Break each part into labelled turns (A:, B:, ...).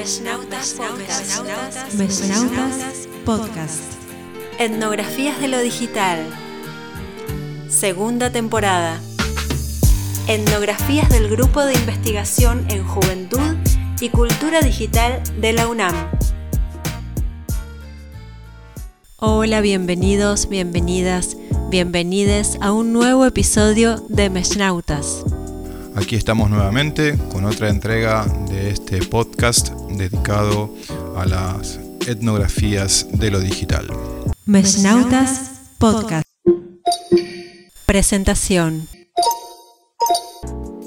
A: Podcast. Mesnautas Podcast. Etnografías de lo digital. Segunda temporada. Etnografías del Grupo de Investigación en Juventud y Cultura Digital de la UNAM. Hola, bienvenidos, bienvenidas, bienvenides a un nuevo episodio de Mesnautas.
B: Aquí estamos nuevamente con otra entrega de este podcast dedicado a las etnografías de lo digital.
A: Mesnautas Podcast. Presentación.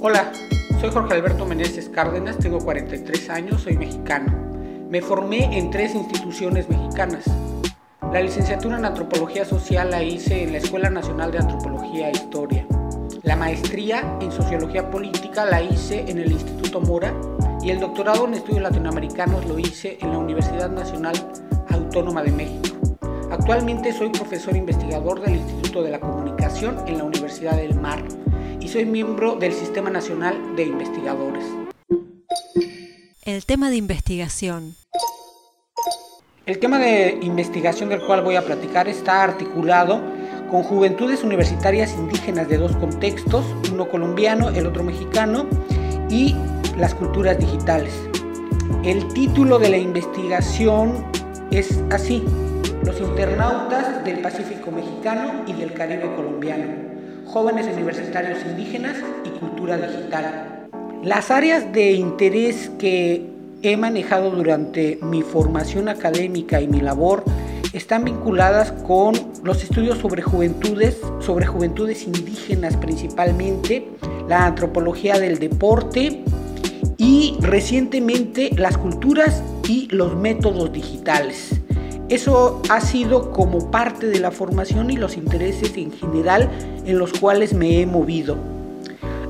C: Hola, soy Jorge Alberto Meneses Cárdenas, tengo 43 años, soy mexicano. Me formé en tres instituciones mexicanas. La licenciatura en Antropología Social la hice en la Escuela Nacional de Antropología e Historia. La maestría en Sociología Política la hice en el Instituto Mora y el doctorado en Estudios Latinoamericanos lo hice en la Universidad Nacional Autónoma de México. Actualmente soy profesor investigador del Instituto de la Comunicación en la Universidad del Mar y soy miembro del Sistema Nacional de Investigadores.
A: El tema de investigación.
C: El tema de investigación del cual voy a platicar está articulado con juventudes universitarias indígenas de dos contextos, uno colombiano, el otro mexicano, y las culturas digitales. El título de la investigación es así, los internautas del Pacífico mexicano y del Caribe colombiano, jóvenes universitarios indígenas y cultura digital. Las áreas de interés que he manejado durante mi formación académica y mi labor están vinculadas con los estudios sobre juventudes, sobre juventudes indígenas principalmente, la antropología del deporte y recientemente las culturas y los métodos digitales. Eso ha sido como parte de la formación y los intereses en general en los cuales me he movido.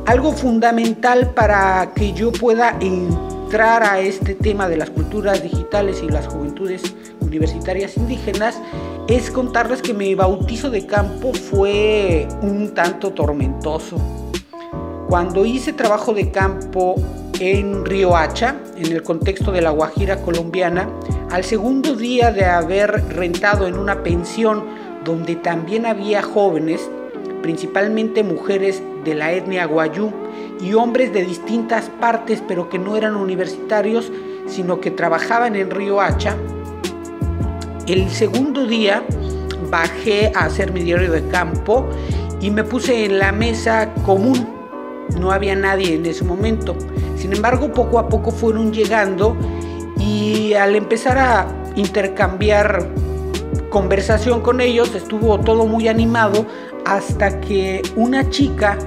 C: Algo fundamental para que yo pueda entrar a este tema de las culturas digitales y las juventudes universitarias indígenas es contarles que mi bautizo de campo fue un tanto tormentoso. Cuando hice trabajo de campo en Río Hacha, en el contexto de la Guajira colombiana, al segundo día de haber rentado en una pensión donde también había jóvenes, principalmente mujeres de la etnia guayú y hombres de distintas partes pero que no eran universitarios, sino que trabajaban en Río Hacha, el segundo día bajé a hacer mi diario de campo y me puse en la mesa común. No había nadie en ese momento. Sin embargo, poco a poco fueron llegando y al empezar a intercambiar conversación con ellos estuvo todo muy animado hasta que una chica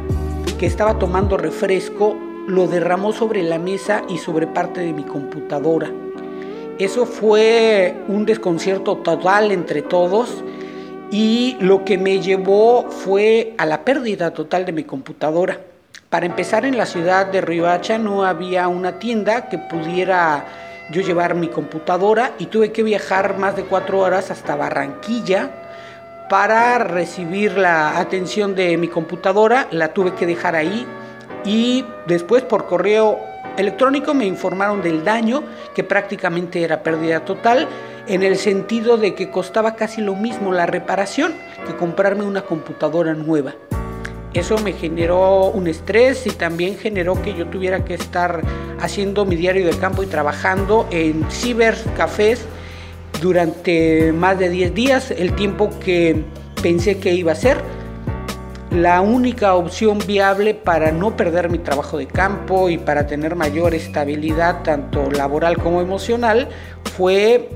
C: que estaba tomando refresco lo derramó sobre la mesa y sobre parte de mi computadora. Eso fue un desconcierto total entre todos y lo que me llevó fue a la pérdida total de mi computadora. Para empezar, en la ciudad de Riohacha no había una tienda que pudiera yo llevar mi computadora y tuve que viajar más de cuatro horas hasta Barranquilla para recibir la atención de mi computadora. La tuve que dejar ahí y después por correo electrónico me informaron del daño, que prácticamente era pérdida total, en el sentido de que costaba casi lo mismo la reparación que comprarme una computadora nueva. Eso me generó un estrés y también generó que yo tuviera que estar haciendo mi diario de campo y trabajando en cibercafés durante más de 10 días, el tiempo que pensé que iba a ser la única opción viable para no perder mi trabajo de campo y para tener mayor estabilidad tanto laboral como emocional fue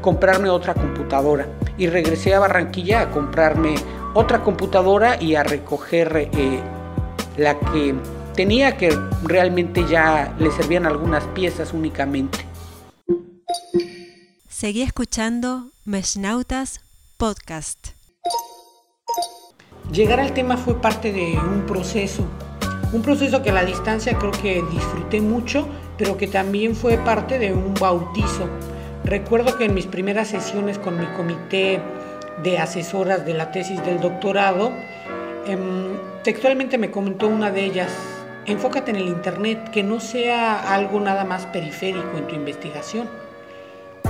C: comprarme otra computadora y regresé a Barranquilla a comprarme otra computadora y a recoger eh, la que tenía que realmente ya le servían algunas piezas únicamente.
A: Seguí escuchando Mesnautas Podcast.
C: Llegar al tema fue parte de un proceso, un proceso que a la distancia creo que disfruté mucho, pero que también fue parte de un bautizo. Recuerdo que en mis primeras sesiones con mi comité de asesoras de la tesis del doctorado, em, textualmente me comentó una de ellas, enfócate en el Internet, que no sea algo nada más periférico en tu investigación.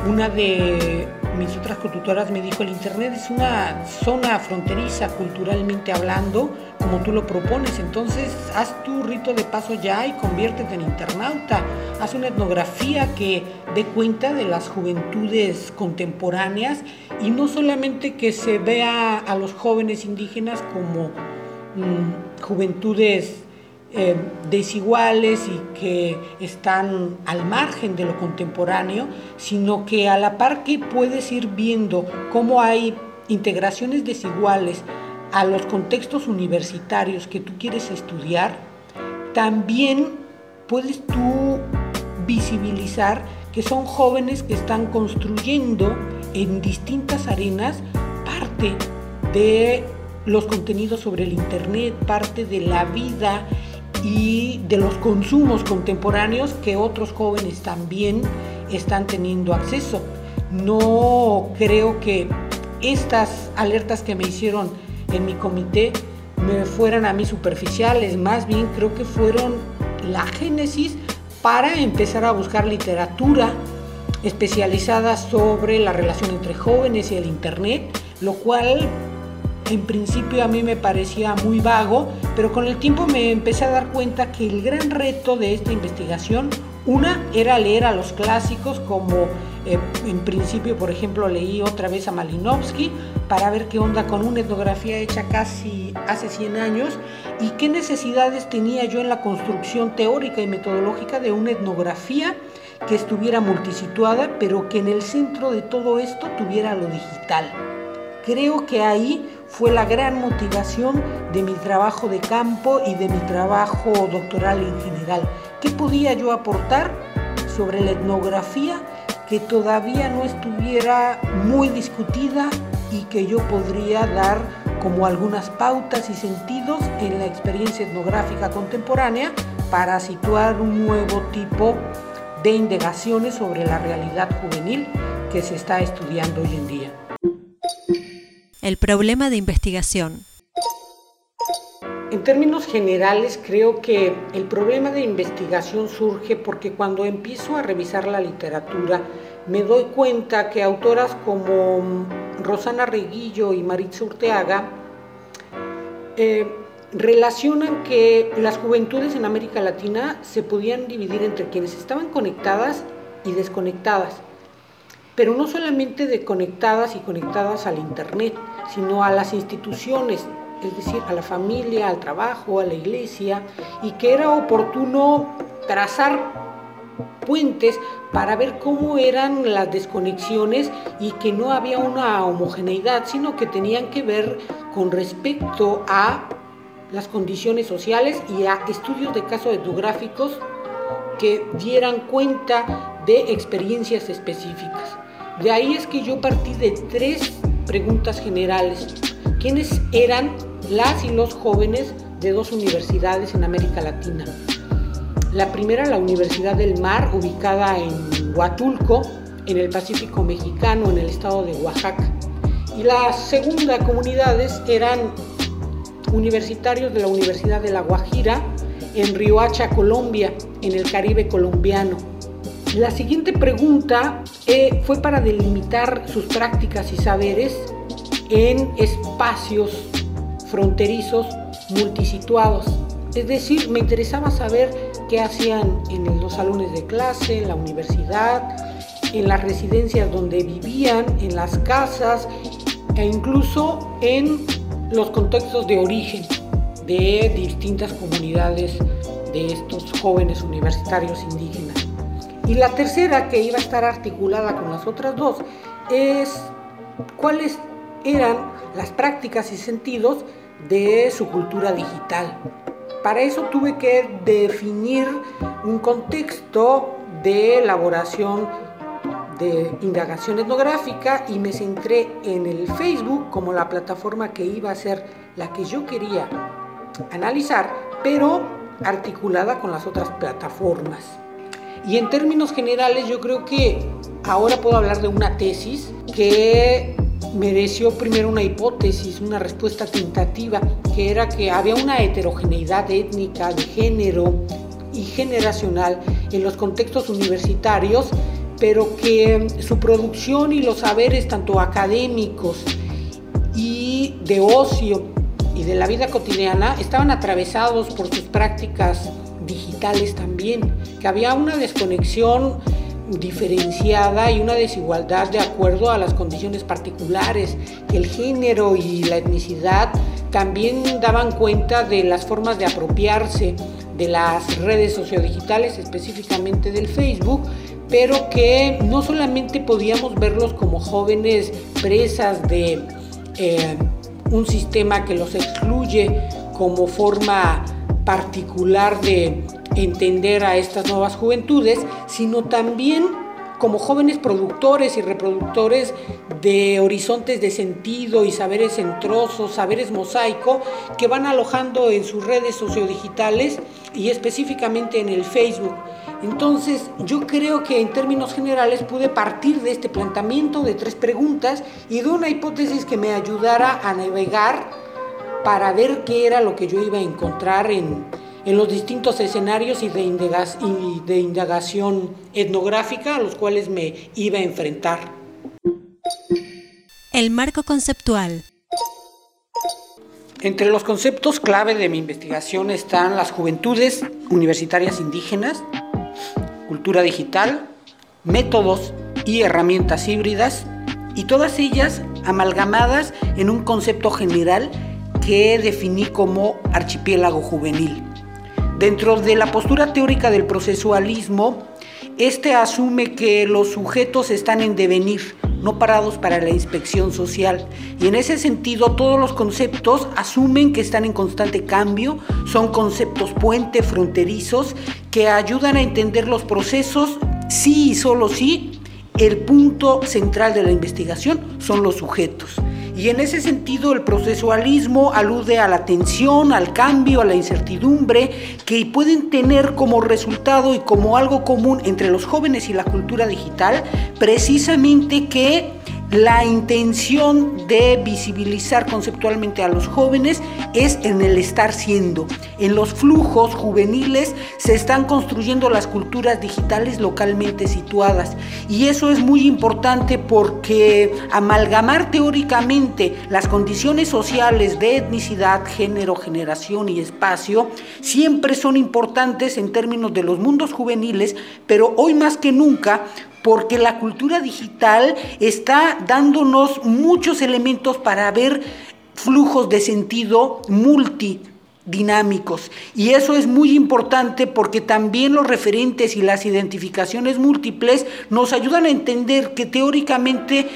C: Una de mis otras consultoras me dijo, el Internet es una zona fronteriza culturalmente hablando, como tú lo propones, entonces haz tu rito de paso ya y conviértete en internauta, haz una etnografía que dé cuenta de las juventudes contemporáneas y no solamente que se vea a los jóvenes indígenas como mm, juventudes eh, desiguales y que están al margen de lo contemporáneo, sino que a la par que puedes ir viendo cómo hay integraciones desiguales a los contextos universitarios que tú quieres estudiar, también puedes tú visibilizar que son jóvenes que están construyendo en distintas arenas parte de los contenidos sobre el Internet, parte de la vida y de los consumos contemporáneos que otros jóvenes también están teniendo acceso. No creo que estas alertas que me hicieron en mi comité me fueran a mí superficiales, más bien creo que fueron la génesis para empezar a buscar literatura especializada sobre la relación entre jóvenes y el Internet, lo cual en principio a mí me parecía muy vago, pero con el tiempo me empecé a dar cuenta que el gran reto de esta investigación, una era leer a los clásicos como eh, en principio, por ejemplo, leí otra vez a Malinowski para ver qué onda con una etnografía hecha casi hace 100 años y qué necesidades tenía yo en la construcción teórica y metodológica de una etnografía que estuviera multisituada, pero que en el centro de todo esto tuviera lo digital. Creo que ahí fue la gran motivación de mi trabajo de campo y de mi trabajo doctoral en general. ¿Qué podía yo aportar sobre la etnografía que todavía no estuviera muy discutida y que yo podría dar como algunas pautas y sentidos en la experiencia etnográfica contemporánea para situar un nuevo tipo de indagaciones sobre la realidad juvenil que se está estudiando hoy en día.
A: El problema de investigación.
C: En términos generales, creo que el problema de investigación surge porque cuando empiezo a revisar la literatura, me doy cuenta que autoras como Rosana Reguillo y Maritza Urteaga eh, relacionan que las juventudes en América Latina se podían dividir entre quienes estaban conectadas y desconectadas, pero no solamente de conectadas y conectadas al Internet, sino a las instituciones, es decir, a la familia, al trabajo, a la iglesia, y que era oportuno trazar puentes para ver cómo eran las desconexiones y que no había una homogeneidad, sino que tenían que ver con respecto a las condiciones sociales y a estudios de casos etnográficos que dieran cuenta de experiencias específicas. De ahí es que yo partí de tres preguntas generales. ¿Quiénes eran las y los jóvenes de dos universidades en América Latina? La primera, la Universidad del Mar, ubicada en Huatulco, en el Pacífico Mexicano, en el estado de Oaxaca. Y la segunda, comunidades, eran universitarios de la Universidad de La Guajira, en Riohacha, Colombia, en el Caribe colombiano. La siguiente pregunta eh, fue para delimitar sus prácticas y saberes en espacios fronterizos multisituados. Es decir, me interesaba saber qué hacían en los salones de clase, en la universidad, en las residencias donde vivían, en las casas e incluso en los contextos de origen de distintas comunidades de estos jóvenes universitarios indígenas. Y la tercera, que iba a estar articulada con las otras dos, es cuáles eran las prácticas y sentidos de su cultura digital. Para eso tuve que definir un contexto de elaboración de indagación etnográfica y me centré en el Facebook como la plataforma que iba a ser la que yo quería analizar, pero articulada con las otras plataformas. Y en términos generales yo creo que ahora puedo hablar de una tesis que mereció primero una hipótesis, una respuesta tentativa, que era que había una heterogeneidad étnica, de género y generacional en los contextos universitarios, pero que su producción y los saberes, tanto académicos y de ocio y de la vida cotidiana, estaban atravesados por sus prácticas digitales también, que había una desconexión diferenciada y una desigualdad de acuerdo a las condiciones particulares, el género y la etnicidad también daban cuenta de las formas de apropiarse de las redes sociodigitales, específicamente del Facebook, pero que no solamente podíamos verlos como jóvenes presas de eh, un sistema que los excluye como forma particular de entender a estas nuevas juventudes, sino también como jóvenes productores y reproductores de horizontes de sentido y saberes centrosos, saberes mosaico, que van alojando en sus redes sociodigitales y específicamente en el Facebook. Entonces, yo creo que en términos generales pude partir de este planteamiento de tres preguntas y de una hipótesis que me ayudara a navegar para ver qué era lo que yo iba a encontrar en, en los distintos escenarios y de, indagación etnográfica a los cuales me iba a enfrentar.
A: El marco conceptual.
C: Entre los conceptos clave de mi investigación están las juventudes universitarias indígenas, cultura digital, métodos y herramientas híbridas, y todas ellas amalgamadas en un concepto general que definí como archipiélago juvenil. Dentro de la postura teórica del procesualismo, este asume que los sujetos están en devenir, no parados para la inspección social. Y en ese sentido, todos los conceptos asumen que están en constante cambio, son conceptos puente, fronterizos, que ayudan a entender los procesos, sí y solo sí. El punto central de la investigación son los sujetos. Y en ese sentido el procesualismo alude a la tensión, al cambio, a la incertidumbre que pueden tener como resultado y como algo común entre los jóvenes y la cultura digital, precisamente que la intención de visibilizar conceptualmente a los jóvenes es en el estar siendo. En los flujos juveniles se están construyendo las culturas digitales localmente situadas. Y eso es muy importante porque amalgamar teóricamente las condiciones sociales de etnicidad, género, generación y espacio siempre son importantes en términos de los mundos juveniles, pero hoy más que nunca porque la cultura digital está dándonos muchos elementos para ver flujos de sentido multidinámicos. Y eso es muy importante porque también los referentes y las identificaciones múltiples nos ayudan a entender que teóricamente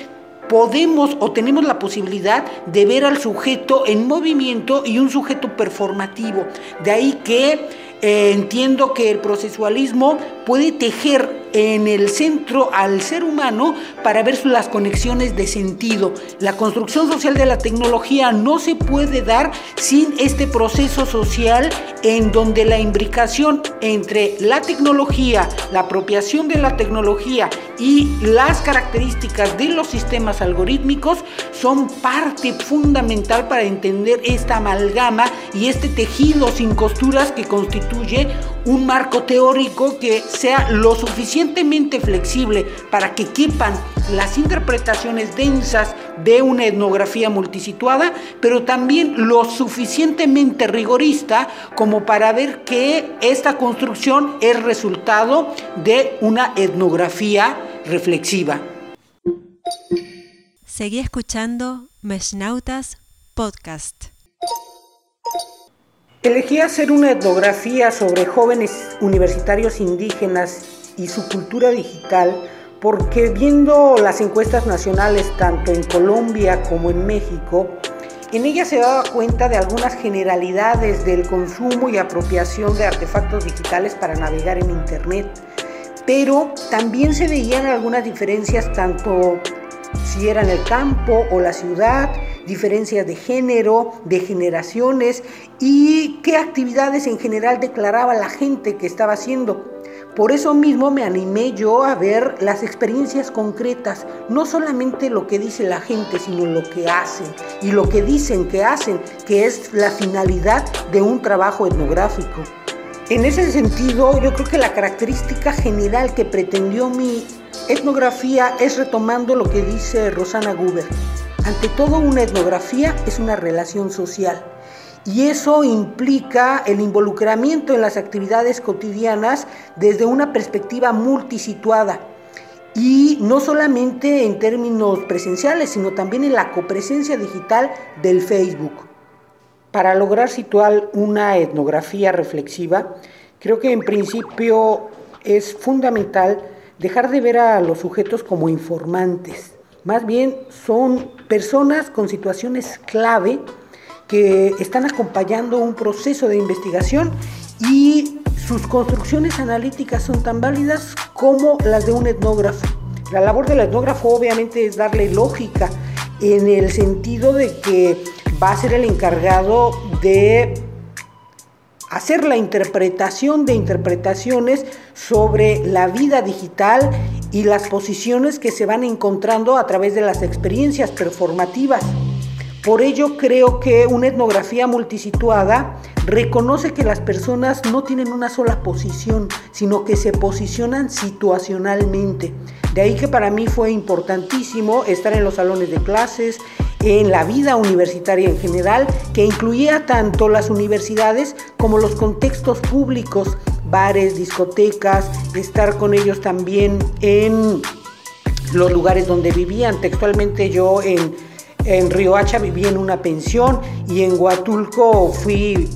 C: podemos o tenemos la posibilidad de ver al sujeto en movimiento y un sujeto performativo. De ahí que eh, entiendo que el procesualismo puede tejer en el centro al ser humano para ver las conexiones de sentido. La construcción social de la tecnología no se puede dar sin este proceso social en donde la imbricación entre la tecnología, la apropiación de la tecnología y las características de los sistemas algorítmicos son parte fundamental para entender esta amalgama y este tejido sin costuras que constituye un marco teórico que sea lo suficientemente flexible para que quepan las interpretaciones densas de una etnografía multisituada, pero también lo suficientemente rigorista como para ver que esta construcción es resultado de una etnografía reflexiva.
A: Seguí escuchando Meshnautas Podcast.
C: Elegí hacer una etnografía sobre jóvenes universitarios indígenas y su cultura digital porque viendo las encuestas nacionales tanto en Colombia como en México, en ellas se daba cuenta de algunas generalidades del consumo y apropiación de artefactos digitales para navegar en Internet, pero también se veían algunas diferencias tanto si era en el campo o la ciudad, diferencias de género, de generaciones y qué actividades en general declaraba la gente que estaba haciendo. Por eso mismo me animé yo a ver las experiencias concretas, no solamente lo que dice la gente, sino lo que hacen y lo que dicen que hacen, que es la finalidad de un trabajo etnográfico. En ese sentido, yo creo que la característica general que pretendió mi etnografía es retomando lo que dice Rosana Guber. Ante todo, una etnografía es una relación social y eso implica el involucramiento en las actividades cotidianas desde una perspectiva multisituada y no solamente en términos presenciales, sino también en la copresencia digital del Facebook. Para lograr situar una etnografía reflexiva, creo que en principio es fundamental dejar de ver a los sujetos como informantes. Más bien son personas con situaciones clave que están acompañando un proceso de investigación y sus construcciones analíticas son tan válidas como las de un etnógrafo. La labor del etnógrafo obviamente es darle lógica en el sentido de que va a ser el encargado de hacer la interpretación de interpretaciones sobre la vida digital y las posiciones que se van encontrando a través de las experiencias performativas. Por ello creo que una etnografía multisituada reconoce que las personas no tienen una sola posición, sino que se posicionan situacionalmente. De ahí que para mí fue importantísimo estar en los salones de clases, en la vida universitaria en general, que incluía tanto las universidades como los contextos públicos, bares, discotecas, estar con ellos también en los lugares donde vivían. Textualmente yo en en Riohacha viví en una pensión y en Huatulco fui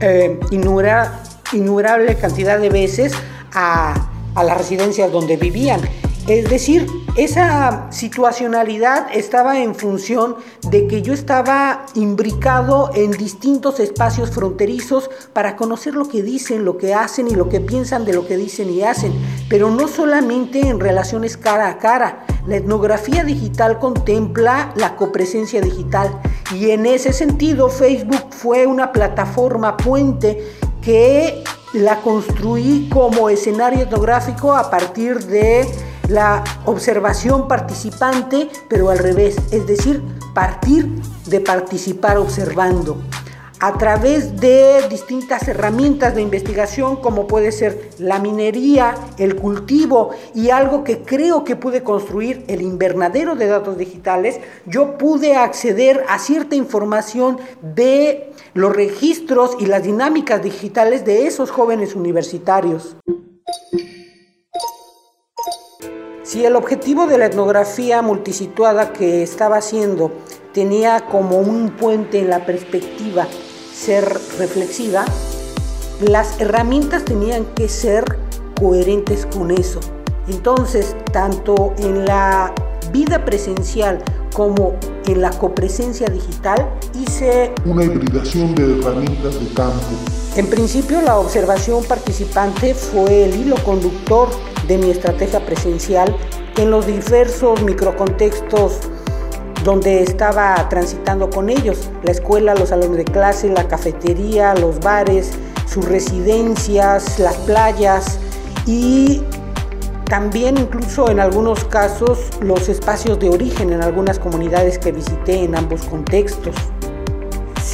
C: eh, innumerable cantidad de veces a, a las residencias donde vivían. Es decir, esa situacionalidad estaba en función de que yo estaba imbricado en distintos espacios fronterizos para conocer lo que dicen, lo que hacen y lo que piensan de lo que dicen y hacen, pero no solamente en relaciones cara a cara. La etnografía digital contempla la copresencia digital y en ese sentido Facebook fue una plataforma puente que la construí como escenario etnográfico a partir de la observación participante, pero al revés, es decir, partir de participar observando a través de distintas herramientas de investigación como puede ser la minería, el cultivo y algo que creo que pude construir, el invernadero de datos digitales, yo pude acceder a cierta información de los registros y las dinámicas digitales de esos jóvenes universitarios. Si el objetivo de la etnografía multisituada que estaba haciendo tenía como un puente en la perspectiva ser reflexiva, las herramientas tenían que ser coherentes con eso. Entonces, tanto en la vida presencial como en la copresencia digital, hice
D: una hibridación de herramientas de campo.
C: En principio, la observación participante fue el hilo conductor de mi estrategia presencial en los diversos microcontextos donde estaba transitando con ellos, la escuela, los salones de clase, la cafetería, los bares, sus residencias, las playas y también incluso en algunos casos los espacios de origen en algunas comunidades que visité en ambos contextos.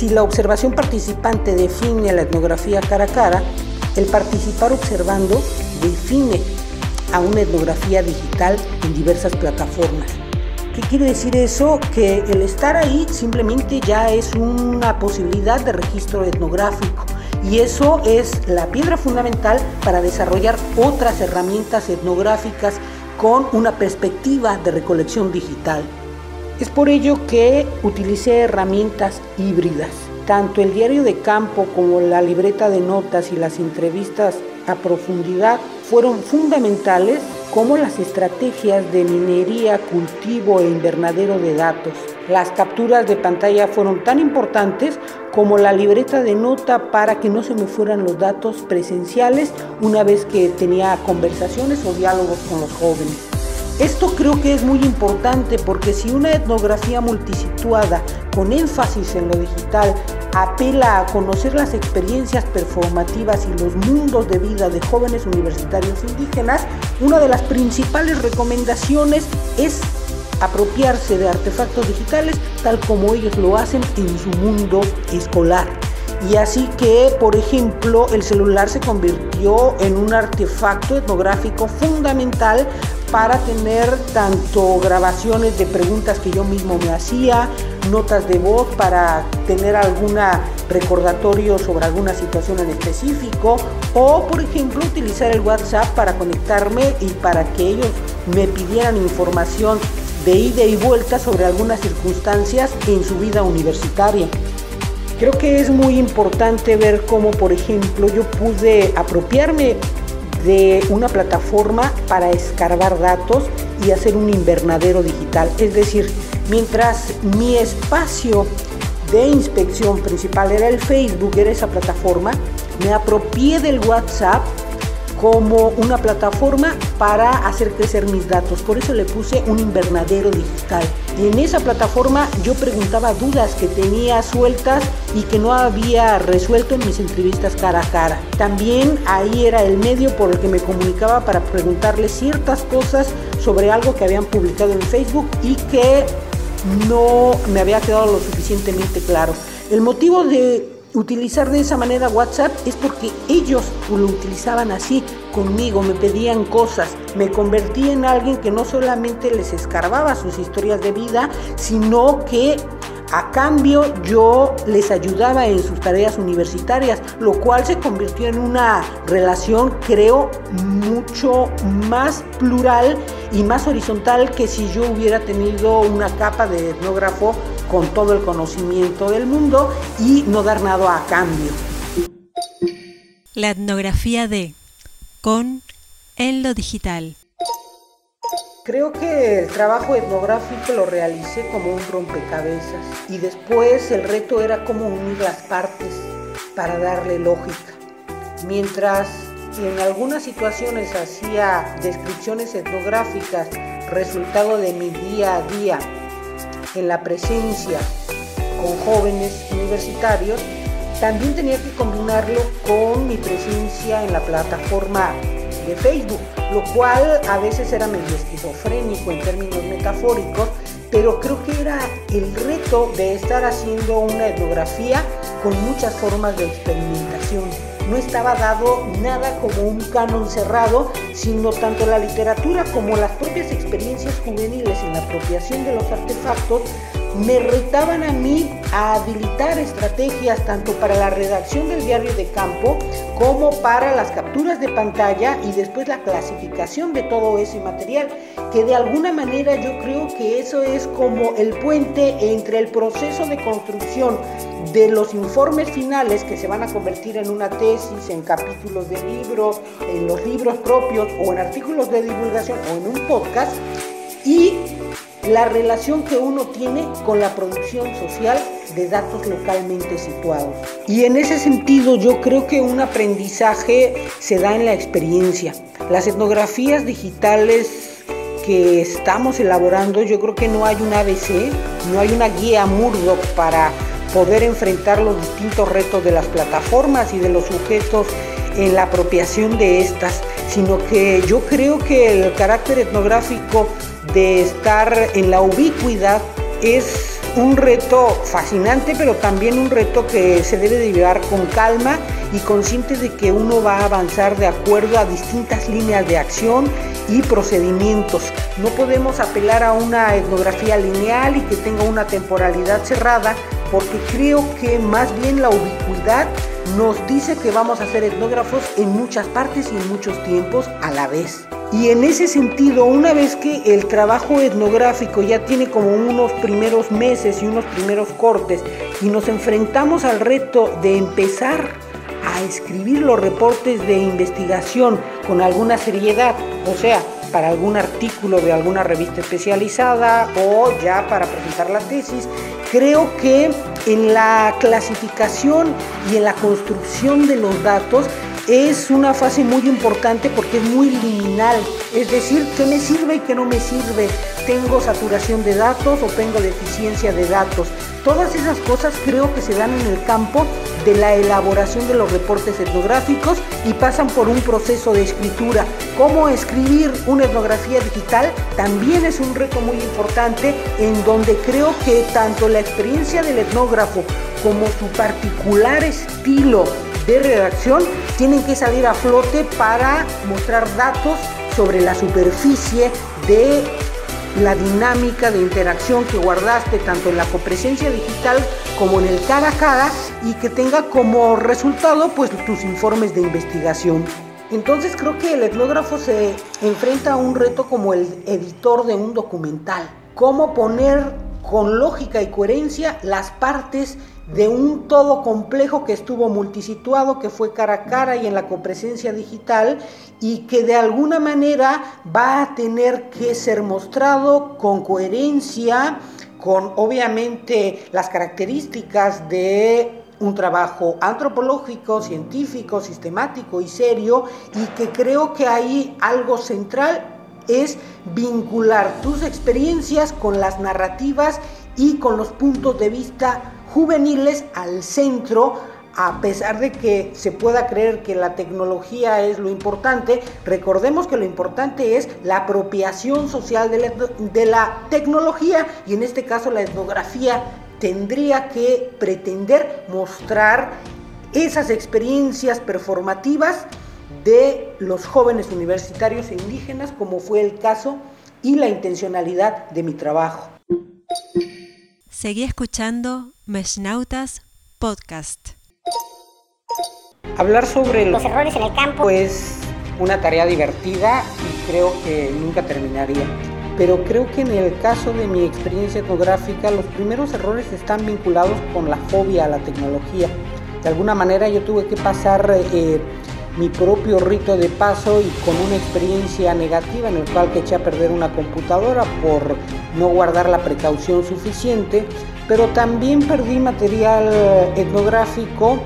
C: Si la observación participante define la etnografía cara a cara, el participar observando define a una etnografía digital en diversas plataformas. ¿Qué quiere decir eso? Que el estar ahí simplemente ya es una posibilidad de registro etnográfico y eso es la piedra fundamental para desarrollar otras herramientas etnográficas con una perspectiva de recolección digital. Es por ello que utilicé herramientas híbridas. Tanto el diario de campo como la libreta de notas y las entrevistas a profundidad fueron fundamentales como las estrategias de minería, cultivo e invernadero de datos. Las capturas de pantalla fueron tan importantes como la libreta de nota para que no se me fueran los datos presenciales una vez que tenía conversaciones o diálogos con los jóvenes. Esto creo que es muy importante porque si una etnografía multisituada con énfasis en lo digital apela a conocer las experiencias performativas y los mundos de vida de jóvenes universitarios indígenas, una de las principales recomendaciones es apropiarse de artefactos digitales tal como ellos lo hacen en su mundo escolar. Y así que, por ejemplo, el celular se convirtió en un artefacto etnográfico fundamental para tener tanto grabaciones de preguntas que yo mismo me hacía, notas de voz para tener algún recordatorio sobre alguna situación en específico o por ejemplo utilizar el WhatsApp para conectarme y para que ellos me pidieran información de ida y vuelta sobre algunas circunstancias en su vida universitaria. Creo que es muy importante ver cómo, por ejemplo, yo pude apropiarme de una plataforma para escarbar datos y hacer un invernadero digital. Es decir, mientras mi espacio de inspección principal era el Facebook, era esa plataforma, me apropié del WhatsApp como una plataforma para hacer crecer mis datos. Por eso le puse un invernadero digital. Y en esa plataforma yo preguntaba dudas que tenía sueltas y que no había resuelto en mis entrevistas cara a cara. También ahí era el medio por el que me comunicaba para preguntarle ciertas cosas sobre algo que habían publicado en Facebook y que no me había quedado lo suficientemente claro. El motivo de utilizar de esa manera WhatsApp es porque ellos lo utilizaban así conmigo, me pedían cosas, me convertí en alguien que no solamente les escarbaba sus historias de vida, sino que a cambio yo les ayudaba en sus tareas universitarias, lo cual se convirtió en una relación, creo, mucho más plural y más horizontal que si yo hubiera tenido una capa de etnógrafo con todo el conocimiento del mundo y no dar nada a cambio.
A: La etnografía de con en lo digital.
C: Creo que el trabajo etnográfico lo realicé como un rompecabezas y después el reto era cómo unir las partes para darle lógica. Mientras en algunas situaciones hacía descripciones etnográficas resultado de mi día a día en la presencia con jóvenes universitarios, también tenía que combinarlo con mi presencia en la plataforma de Facebook, lo cual a veces era medio esquizofrénico en términos metafóricos, pero creo que era el reto de estar haciendo una etnografía con muchas formas de experimentación. No estaba dado nada como un canon cerrado, sino tanto la literatura como las propias experiencias juveniles en la apropiación de los artefactos me retaban a mí a habilitar estrategias tanto para la redacción del diario de campo como para las capturas de pantalla y después la clasificación de todo ese material, que de alguna manera yo creo que eso es como el puente entre el proceso de construcción de los informes finales que se van a convertir en una tesis, en capítulos de libros, en los libros propios o en artículos de divulgación o en un podcast y la relación que uno tiene con la producción social de datos localmente situados. Y en ese sentido yo creo que un aprendizaje se da en la experiencia. Las etnografías digitales que estamos elaborando, yo creo que no hay un ABC, no hay una guía Murdoch para poder enfrentar los distintos retos de las plataformas y de los sujetos en la apropiación de estas, sino que yo creo que el carácter etnográfico de estar en la ubicuidad es un reto fascinante, pero también un reto que se debe de llevar con calma y consciente de que uno va a avanzar de acuerdo a distintas líneas de acción y procedimientos. No podemos apelar a una etnografía lineal y que tenga una temporalidad cerrada, porque creo que más bien la ubicuidad nos dice que vamos a ser etnógrafos en muchas partes y en muchos tiempos a la vez. Y en ese sentido, una vez que el trabajo etnográfico ya tiene como unos primeros meses y unos primeros cortes y nos enfrentamos al reto de empezar a escribir los reportes de investigación con alguna seriedad, o sea, para algún artículo de alguna revista especializada o ya para presentar la tesis, creo que en la clasificación y en la construcción de los datos es una fase muy importante porque es muy liminal, es decir, qué me sirve y qué no me sirve, tengo saturación de datos o tengo deficiencia de datos. Todas esas cosas creo que se dan en el campo de la elaboración de los reportes etnográficos y pasan por un proceso de escritura. Cómo escribir una etnografía digital también es un reto muy importante en donde creo que tanto la experiencia del etnógrafo como su particular estilo de redacción tienen que salir a flote para mostrar datos sobre la superficie de la dinámica de interacción que guardaste tanto en la copresencia digital como en el cara a cara y que tenga como resultado pues tus informes de investigación. Entonces creo que el etnógrafo se enfrenta a un reto como el editor de un documental. Cómo poner con lógica y coherencia las partes de un todo complejo que estuvo multisituado, que fue cara a cara y en la copresencia digital y que de alguna manera va a tener que ser mostrado con coherencia, con obviamente las características de un trabajo antropológico, científico, sistemático y serio y que creo que ahí algo central es vincular tus experiencias con las narrativas y con los puntos de vista juveniles al centro, a pesar de que se pueda creer que la tecnología es lo importante, recordemos que lo importante es la apropiación social de la, tecnología y en este caso la etnografía tendría que pretender mostrar esas experiencias performativas de los jóvenes universitarios e indígenas, como fue el caso y la intencionalidad de mi trabajo.
A: Seguí escuchando Meshnautas Podcast.
C: Hablar sobre los errores en el campo es una tarea divertida y creo que nunca terminaría. Pero creo que en el caso de mi experiencia etnográfica, los primeros errores están vinculados con la fobia a la tecnología. De alguna manera yo tuve que pasar eh, mi propio rito de paso y con una experiencia negativa en el cual que eché a perder una computadora por no guardar la precaución suficiente pero también perdí material etnográfico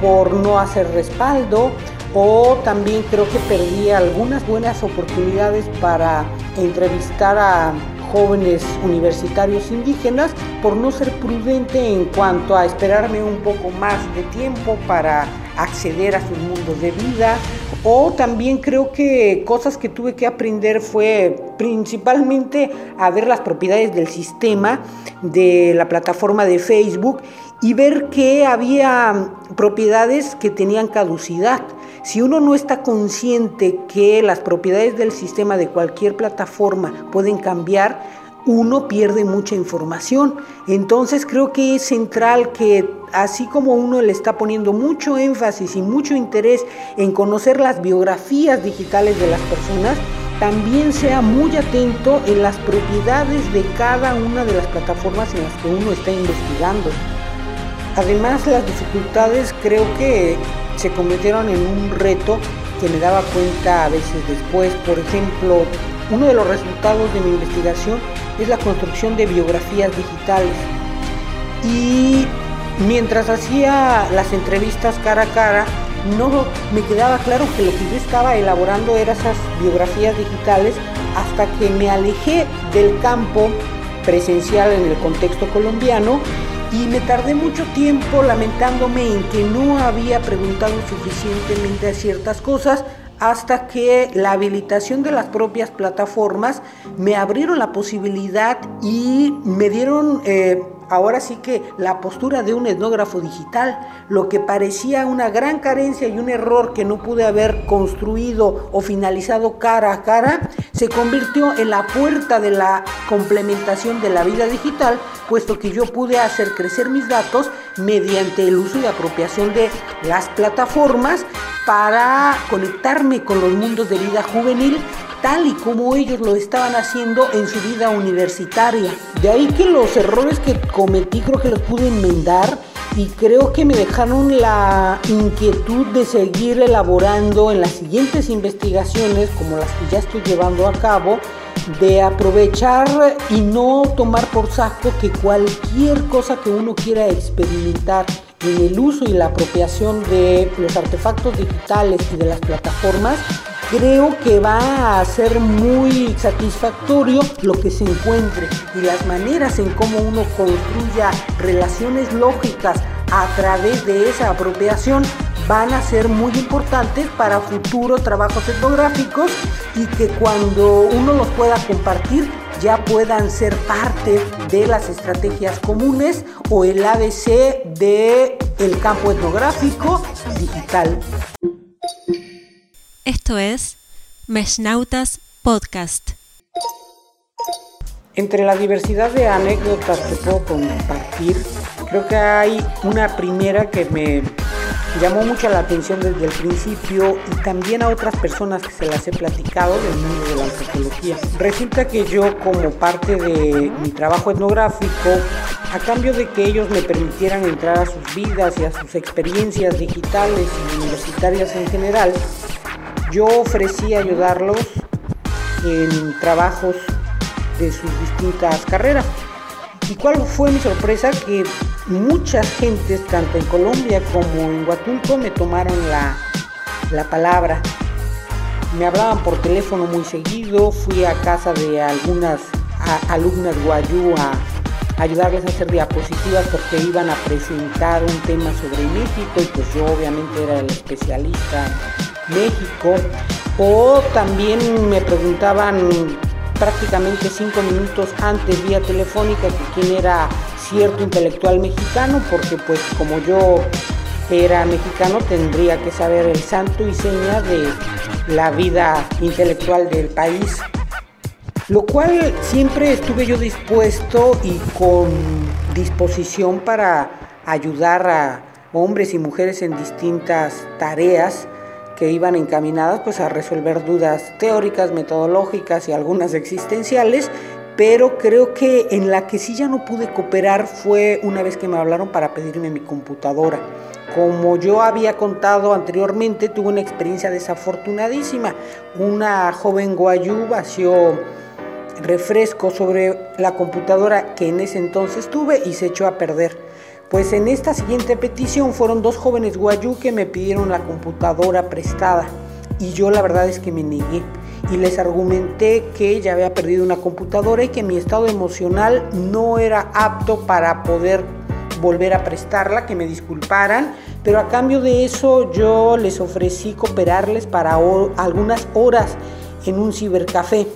C: por no hacer respaldo o también creo que perdí algunas buenas oportunidades para entrevistar a jóvenes universitarios indígenas por no ser prudente en cuanto a esperarme un poco más de tiempo para acceder a sus mundos de vida. O también creo que cosas que tuve que aprender fue principalmente a ver las propiedades del sistema de la plataforma de Facebook y ver que había propiedades que tenían caducidad. Si uno no está consciente que las propiedades del sistema de cualquier plataforma pueden cambiar, uno pierde mucha información. Entonces creo que es central que así como uno le está poniendo mucho énfasis y mucho interés en conocer las biografías digitales de las personas, también sea muy atento en las propiedades de cada una de las plataformas en las que uno está investigando. Además, las dificultades creo que se convirtieron en un reto que me daba cuenta a veces después. Por ejemplo, uno de los resultados de mi investigación es la construcción de biografías digitales. Y mientras hacía las entrevistas cara a cara, no me quedaba claro que lo que yo estaba elaborando eran esas biografías digitales hasta que me alejé del campo presencial en el contexto colombiano y me tardé mucho tiempo lamentándome en que no había preguntado suficientemente a ciertas cosas hasta que la habilitación de las propias plataformas me abrieron la posibilidad y me dieron eh, ahora sí que la postura de un etnógrafo digital, lo que parecía una gran carencia y un error que no pude haber construido o finalizado cara a cara, se convirtió en la puerta de la complementación de la vida digital, puesto que yo pude hacer crecer mis datos mediante el uso y apropiación de las plataformas para conectarme con los mundos de vida juvenil tal y como ellos lo estaban haciendo en su vida universitaria. De ahí que los errores que cometí creo que los pude enmendar y creo que me dejaron la inquietud de seguir elaborando en las siguientes investigaciones, como las que ya estoy llevando a cabo, de aprovechar y no tomar por saco que cualquier cosa que uno quiera experimentar en el uso y la apropiación de los artefactos digitales y de las plataformas, creo que va a ser muy satisfactorio lo que se encuentre y las maneras en cómo uno construya relaciones lógicas a través de esa apropiación van a ser muy importantes para futuros trabajos etnográficos y que cuando uno los pueda compartir ya puedan ser parte de las estrategias comunes o el ABC de el campo etnográfico digital.
A: Esto es Meshnautas Podcast.
C: Entre la diversidad de anécdotas que puedo compartir, creo que hay una primera que me llamó mucho la atención desde el principio y también a otras personas que se las he platicado del mundo de la antropología. Resulta que yo como parte de mi trabajo etnográfico, a cambio de que ellos me permitieran entrar a sus vidas y a sus experiencias digitales y universitarias en general, yo ofrecí ayudarlos en trabajos de sus distintas carreras. ¿Y cuál fue mi sorpresa? Que muchas gentes, tanto en Colombia como en Huatulco, me tomaron la, la palabra. Me hablaban por teléfono muy seguido, fui a casa de algunas alumnas guayú a, ayudarles a hacer diapositivas porque iban a presentar un tema sobre México y pues yo obviamente era el especialista en México. O también me preguntaban prácticamente cinco minutos antes vía telefónica que quién era cierto intelectual mexicano, porque pues como yo era mexicano tendría que saber el santo y seña de la vida intelectual del país. Lo cual siempre estuve yo dispuesto y con disposición para ayudar a hombres y mujeres en distintas tareas que iban encaminadas pues a resolver dudas teóricas, metodológicas y algunas existenciales, pero creo que en la que sí ya no pude cooperar fue una vez que me hablaron para pedirme mi computadora. Como yo había contado anteriormente, tuve una experiencia desafortunadísima. Una joven guayú vació refresco sobre la computadora que en ese entonces tuve y se echó a perder. Pues en esta siguiente petición fueron dos jóvenes guayú que me pidieron la computadora prestada y yo la verdad es que me negué y les argumenté que ya había perdido una computadora y que mi estado emocional no era apto para poder volver a prestarla, que me disculparan, pero a cambio de eso yo les ofrecí cooperarles para algunas horas en un cibercafé.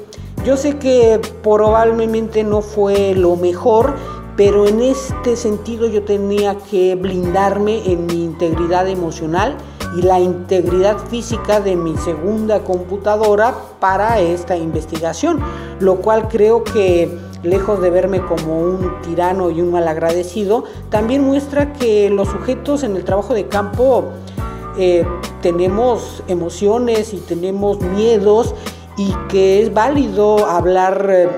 C: Yo sé que probablemente no fue lo mejor, pero en este sentido yo tenía que blindarme en mi integridad emocional y la integridad física de mi segunda computadora para esta investigación, lo cual creo que lejos de verme como un tirano y un malagradecido, también muestra que los sujetos en el trabajo de campo eh, tenemos emociones y tenemos miedos y que es válido hablar eh,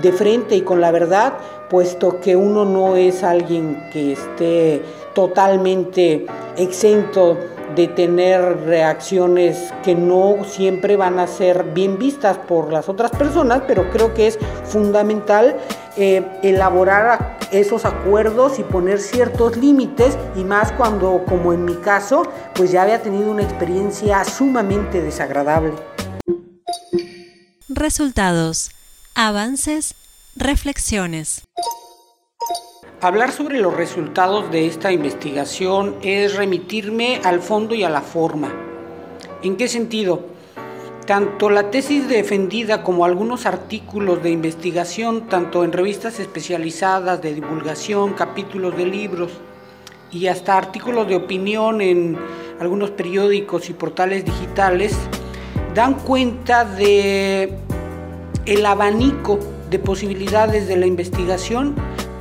C: de frente y con la verdad puesto que uno no es alguien que esté totalmente exento de tener reacciones que no siempre van a ser bien vistas por las otras personas, pero creo que es fundamental eh, elaborar esos acuerdos y poner ciertos límites y más cuando, como en mi caso, pues ya había tenido una experiencia sumamente desagradable.
A: Resultados, avances Reflexiones.
C: Hablar sobre los resultados de esta investigación es remitirme al fondo y a la forma. ¿En qué sentido? Tanto la tesis defendida como algunos artículos de investigación, tanto en revistas especializadas de divulgación, capítulos de libros y hasta artículos de opinión en algunos periódicos y portales digitales, dan cuenta de el abanico de posibilidades de la investigación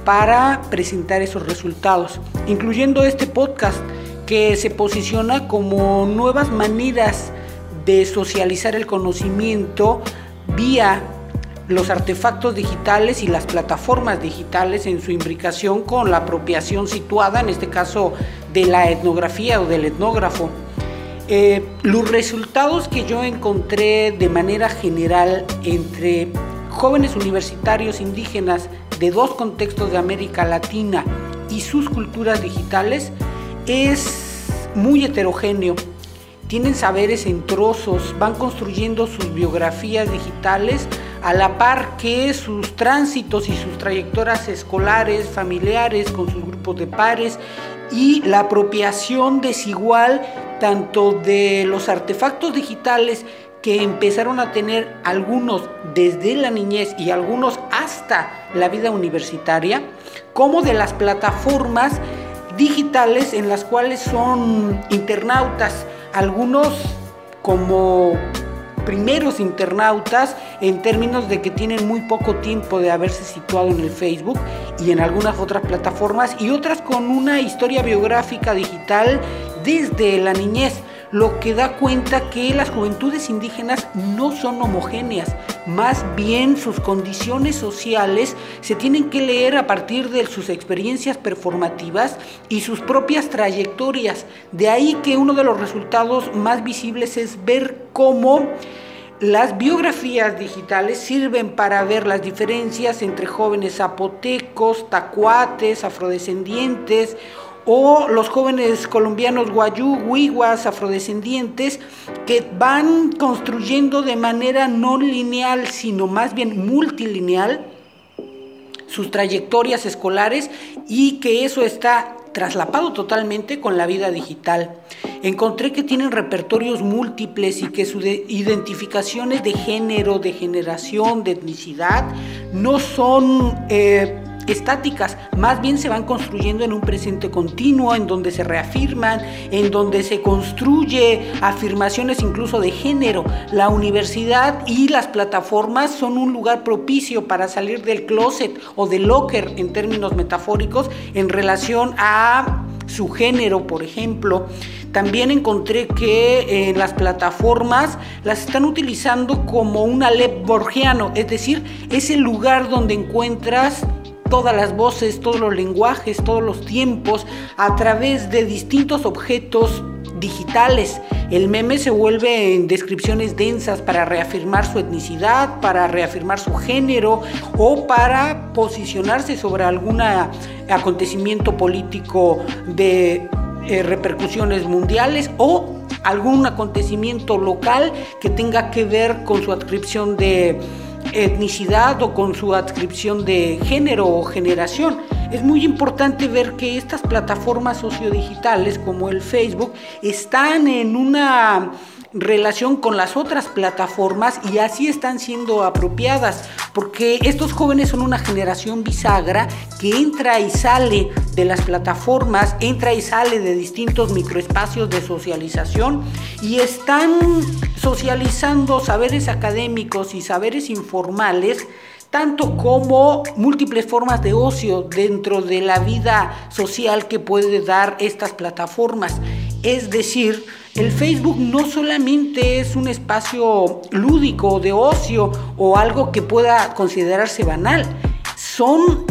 C: para presentar esos resultados, incluyendo este podcast que se posiciona como nuevas maneras de socializar el conocimiento vía los artefactos digitales y las plataformas digitales en su imbricación con la apropiación situada, en este caso de la etnografía o del etnógrafo. Eh, los resultados que yo encontré de manera general entre jóvenes universitarios indígenas de dos contextos de América Latina y sus culturas digitales es muy heterogéneo. Tienen saberes en trozos, van construyendo sus biografías digitales a la par que sus tránsitos y sus trayectorias escolares, familiares, con sus grupos de pares y la apropiación desigual tanto de los artefactos digitales que empezaron a tener algunos desde la niñez y algunos hasta la vida universitaria, como de las plataformas digitales en las cuales son internautas, algunos como primeros internautas en términos de que tienen muy poco tiempo de haberse situado en el Facebook y en algunas otras plataformas y otras con una historia biográfica digital desde la niñez lo que da cuenta que las juventudes indígenas no son homogéneas, más bien sus condiciones sociales se tienen que leer a partir de sus experiencias performativas y sus propias trayectorias. De ahí que uno de los resultados más visibles es ver cómo las biografías digitales sirven para ver las diferencias entre jóvenes zapotecos, tacuates, afrodescendientes o los jóvenes colombianos guayú, huiguas, afrodescendientes, que van construyendo de manera no lineal, sino más bien multilineal, sus trayectorias escolares y que eso está traslapado totalmente con la vida digital. Encontré que tienen repertorios múltiples y que sus identificaciones de género, de generación, de etnicidad no son... Eh, estáticas, más bien se van construyendo en un presente continuo, en donde se reafirman, en donde se construye afirmaciones incluso de género. La universidad y las plataformas son un lugar propicio para salir del closet o del locker en términos metafóricos en relación a su género, por ejemplo. También encontré que en las plataformas las están utilizando como un Alep borgiano, es decir, es el lugar donde encuentras todas las voces, todos los lenguajes, todos los tiempos, a través de distintos objetos digitales. El meme se vuelve en descripciones densas para reafirmar su etnicidad, para reafirmar su género o para posicionarse sobre algún acontecimiento político de eh, repercusiones mundiales o algún acontecimiento local que tenga que ver con su adscripción de etnicidad o con su adscripción de género o generación. Es muy importante ver que estas plataformas sociodigitales como el Facebook están en una relación con las otras plataformas y así están siendo apropiadas, porque estos jóvenes son una generación bisagra que entra y sale de las plataformas, entra y sale de distintos microespacios de socialización y están socializando saberes académicos y saberes informales tanto como múltiples formas de ocio dentro de la vida social que puede dar estas plataformas. Es decir, el Facebook no solamente es un espacio lúdico de ocio o algo que pueda considerarse banal, son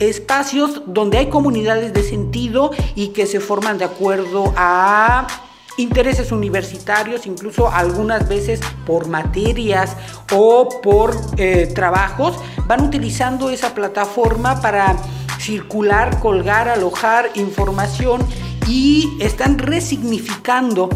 C: espacios donde hay comunidades de sentido y que se forman de acuerdo a intereses universitarios, incluso algunas veces por materias o por eh, trabajos, van utilizando esa plataforma para circular, colgar, alojar información y están resignificando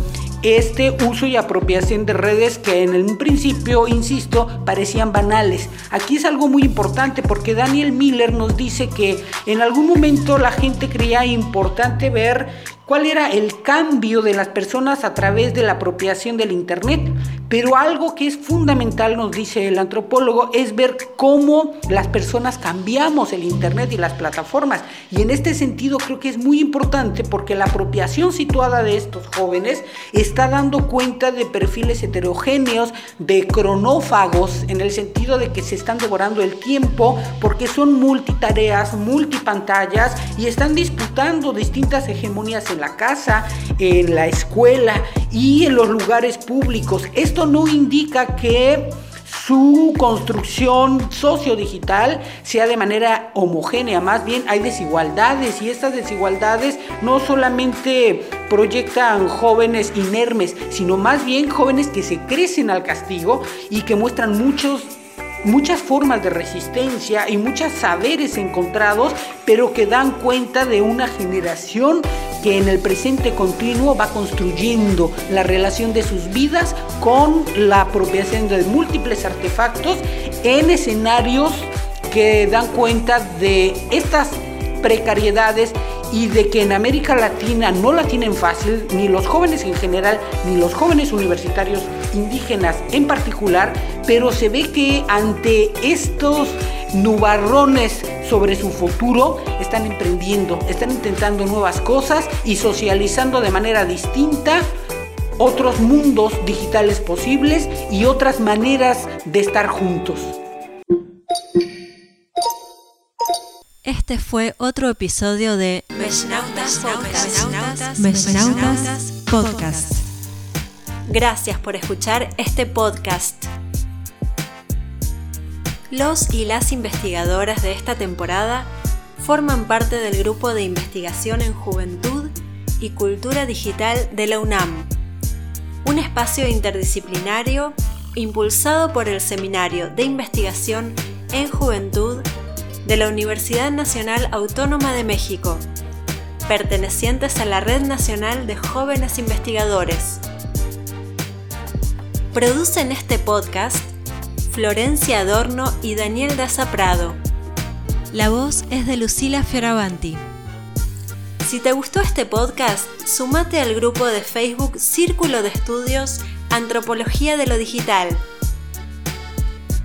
C: este uso y apropiación de redes que en el principio, insisto, parecían banales. Aquí es algo muy importante porque Daniel Miller nos dice que en algún momento la gente creía importante ver cuál era el cambio de las personas a través de la apropiación del Internet. Pero algo que es fundamental, nos dice el antropólogo, es ver cómo las personas cambiamos el Internet y las plataformas. Y en este sentido creo que es muy importante porque la apropiación situada de estos jóvenes está dando cuenta de perfiles heterogéneos, de cronófagos, en el sentido de que se están devorando el tiempo porque son multitareas, multipantallas y están disputando distintas hegemonías la casa, en la escuela y en los lugares públicos. Esto no indica que su construcción sociodigital sea de manera homogénea, más bien hay desigualdades y estas desigualdades no solamente proyectan jóvenes inermes, sino más bien jóvenes que se crecen al castigo y que muestran muchos muchas formas de resistencia y muchos saberes encontrados, pero que dan cuenta de una generación que en el presente continuo va construyendo la relación de sus vidas con la apropiación de múltiples artefactos en escenarios que dan cuenta de estas precariedades y de que en América Latina no la tienen fácil, ni los jóvenes en general, ni los jóvenes universitarios indígenas en particular, pero se ve que ante estos nubarrones sobre su futuro están emprendiendo, están intentando nuevas cosas y socializando de manera distinta otros mundos digitales posibles y otras maneras de estar juntos.
A: Este fue otro episodio de Mesnautas Podcast. Gracias por escuchar este podcast. Los y las investigadoras de esta temporada forman parte del grupo de investigación en juventud y cultura digital de la UNAM, un espacio interdisciplinario impulsado por el Seminario de Investigación en Juventud de la Universidad Nacional Autónoma de México, pertenecientes a la Red Nacional de Jóvenes Investigadores. Producen este podcast Florencia Adorno y Daniel Daza Prado. La voz es de Lucila Fioravanti. Si te gustó este podcast, sumate al grupo de Facebook Círculo de Estudios Antropología de lo Digital.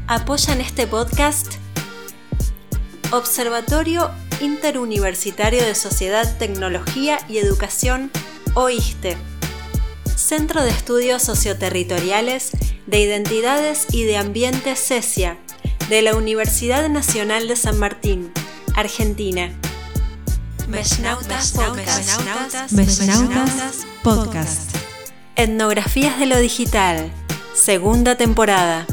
A: Apoyan este podcast Observatorio Interuniversitario de Sociedad, Tecnología y Educación, OISTE. Centro de Estudios Socioterritoriales de Identidades y de Ambiente CESIA, de la Universidad Nacional de San Martín, Argentina. Mesnautas Podcast. Mesnautas Podcast. Etnografías de lo Digital, segunda temporada.